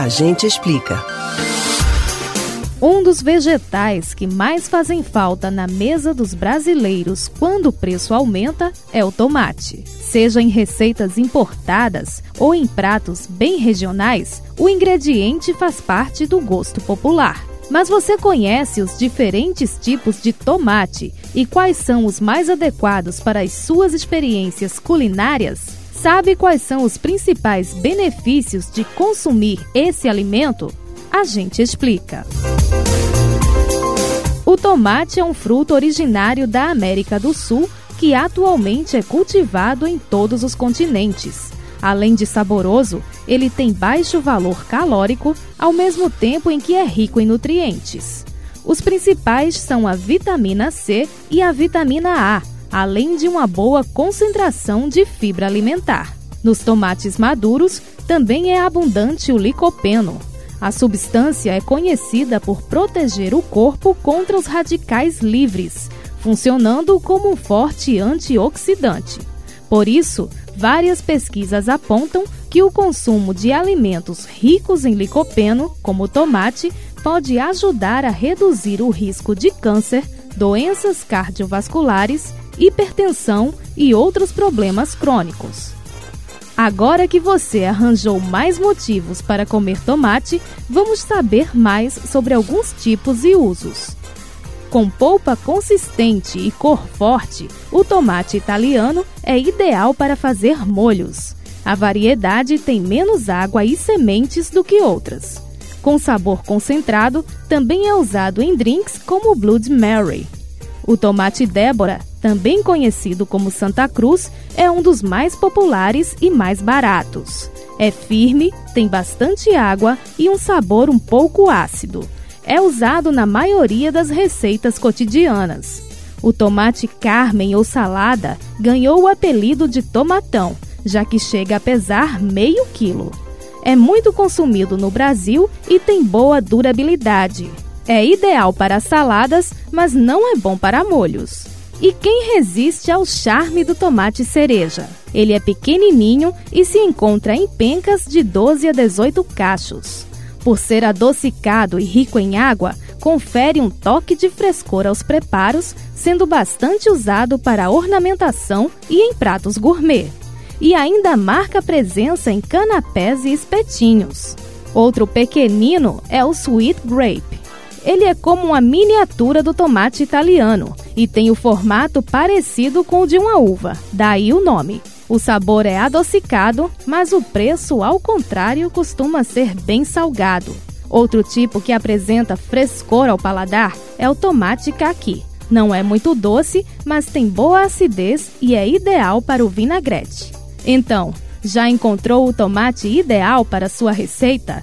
A gente explica. Um dos vegetais que mais fazem falta na mesa dos brasileiros quando o preço aumenta é o tomate. Seja em receitas importadas ou em pratos bem regionais, o ingrediente faz parte do gosto popular. Mas você conhece os diferentes tipos de tomate e quais são os mais adequados para as suas experiências culinárias? Sabe quais são os principais benefícios de consumir esse alimento? A gente explica. O tomate é um fruto originário da América do Sul que atualmente é cultivado em todos os continentes. Além de saboroso, ele tem baixo valor calórico, ao mesmo tempo em que é rico em nutrientes. Os principais são a vitamina C e a vitamina A, além de uma boa concentração de fibra alimentar. Nos tomates maduros também é abundante o licopeno. A substância é conhecida por proteger o corpo contra os radicais livres, funcionando como um forte antioxidante. Por isso, várias pesquisas apontam que o consumo de alimentos ricos em licopeno, como o tomate, pode ajudar a reduzir o risco de câncer, doenças cardiovasculares, hipertensão e outros problemas crônicos. Agora que você arranjou mais motivos para comer tomate, vamos saber mais sobre alguns tipos e usos. Com polpa consistente e cor forte, o tomate italiano é ideal para fazer molhos. A variedade tem menos água e sementes do que outras. Com sabor concentrado, também é usado em drinks como o Blood Mary. O tomate Débora, também conhecido como Santa Cruz, é um dos mais populares e mais baratos. É firme, tem bastante água e um sabor um pouco ácido é usado na maioria das receitas cotidianas. O tomate Carmen ou salada ganhou o apelido de tomatão, já que chega a pesar meio quilo. É muito consumido no Brasil e tem boa durabilidade. É ideal para saladas, mas não é bom para molhos. E quem resiste ao charme do tomate cereja? Ele é pequenininho e se encontra em pencas de 12 a 18 cachos. Por ser adocicado e rico em água, confere um toque de frescor aos preparos, sendo bastante usado para ornamentação e em pratos gourmet. E ainda marca presença em canapés e espetinhos. Outro pequenino é o Sweet Grape. Ele é como uma miniatura do tomate italiano e tem o formato parecido com o de uma uva, daí o nome. O sabor é adocicado, mas o preço, ao contrário, costuma ser bem salgado. Outro tipo que apresenta frescor ao paladar é o tomate caqui. Não é muito doce, mas tem boa acidez e é ideal para o vinagrete. Então, já encontrou o tomate ideal para sua receita?